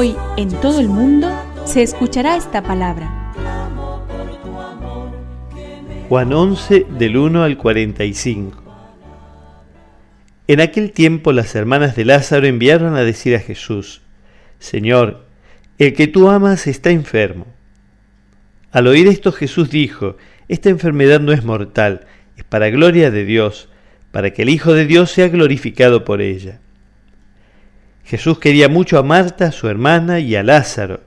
Hoy en todo el mundo se escuchará esta palabra. Juan 11 del 1 al 45. En aquel tiempo las hermanas de Lázaro enviaron a decir a Jesús, Señor, el que tú amas está enfermo. Al oír esto Jesús dijo, Esta enfermedad no es mortal, es para gloria de Dios, para que el Hijo de Dios sea glorificado por ella. Jesús quería mucho a Marta, su hermana, y a Lázaro.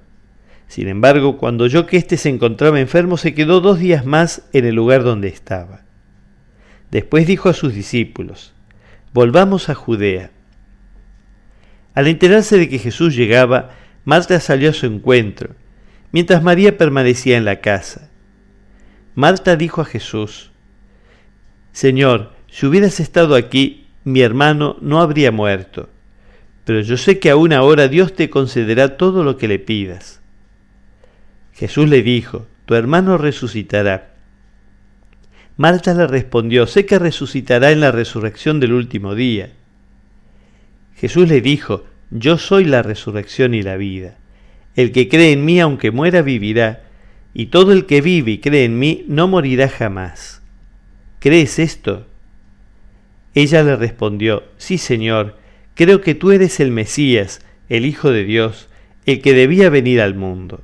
Sin embargo, cuando oyó que éste se encontraba enfermo, se quedó dos días más en el lugar donde estaba. Después dijo a sus discípulos, Volvamos a Judea. Al enterarse de que Jesús llegaba, Marta salió a su encuentro, mientras María permanecía en la casa. Marta dijo a Jesús, Señor, si hubieras estado aquí, mi hermano no habría muerto, pero yo sé que aún ahora Dios te concederá todo lo que le pidas. Jesús le dijo, Tu hermano resucitará. Marta le respondió, sé que resucitará en la resurrección del último día. Jesús le dijo, yo soy la resurrección y la vida. El que cree en mí, aunque muera, vivirá, y todo el que vive y cree en mí, no morirá jamás. ¿Crees esto? Ella le respondió, sí, Señor, creo que tú eres el Mesías, el Hijo de Dios, el que debía venir al mundo.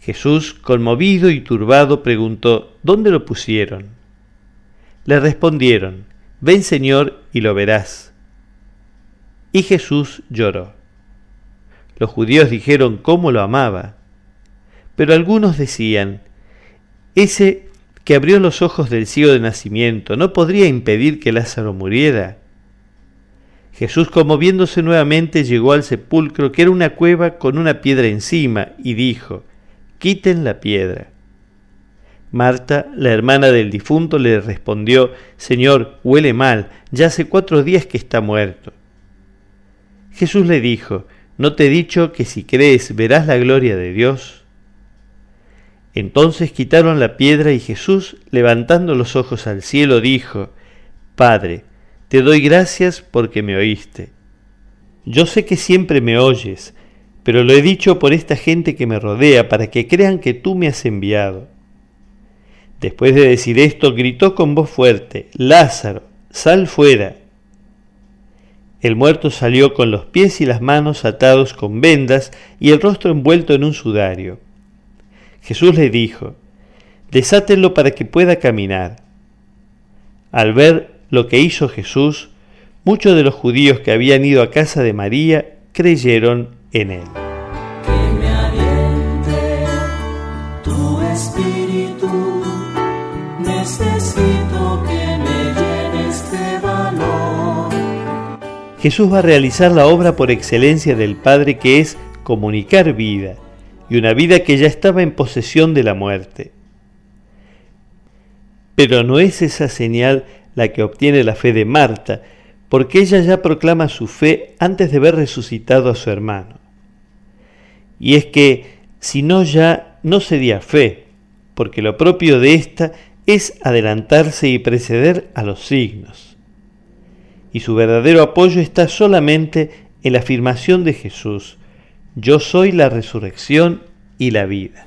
Jesús, conmovido y turbado, preguntó, ¿Dónde lo pusieron? Le respondieron, Ven Señor y lo verás. Y Jesús lloró. Los judíos dijeron cómo lo amaba. Pero algunos decían, ese que abrió los ojos del ciego de nacimiento, ¿no podría impedir que Lázaro muriera? Jesús, conmoviéndose nuevamente, llegó al sepulcro, que era una cueva con una piedra encima, y dijo, quiten la piedra. Marta, la hermana del difunto, le respondió, Señor, huele mal, ya hace cuatro días que está muerto. Jesús le dijo, ¿no te he dicho que si crees verás la gloria de Dios? Entonces quitaron la piedra y Jesús, levantando los ojos al cielo, dijo, Padre, te doy gracias porque me oíste. Yo sé que siempre me oyes, pero lo he dicho por esta gente que me rodea, para que crean que tú me has enviado. Después de decir esto, gritó con voz fuerte, Lázaro, sal fuera. El muerto salió con los pies y las manos atados con vendas y el rostro envuelto en un sudario. Jesús le dijo, desátenlo para que pueda caminar. Al ver lo que hizo Jesús, muchos de los judíos que habían ido a casa de María creyeron en él. Que me aliente tu espíritu. Necesito que me llenes de valor. Jesús va a realizar la obra por excelencia del Padre que es comunicar vida, y una vida que ya estaba en posesión de la muerte. Pero no es esa señal la que obtiene la fe de Marta, porque ella ya proclama su fe antes de ver resucitado a su hermano y es que si no ya no sería fe, porque lo propio de ésta es adelantarse y preceder a los signos. Y su verdadero apoyo está solamente en la afirmación de Jesús, yo soy la resurrección y la vida.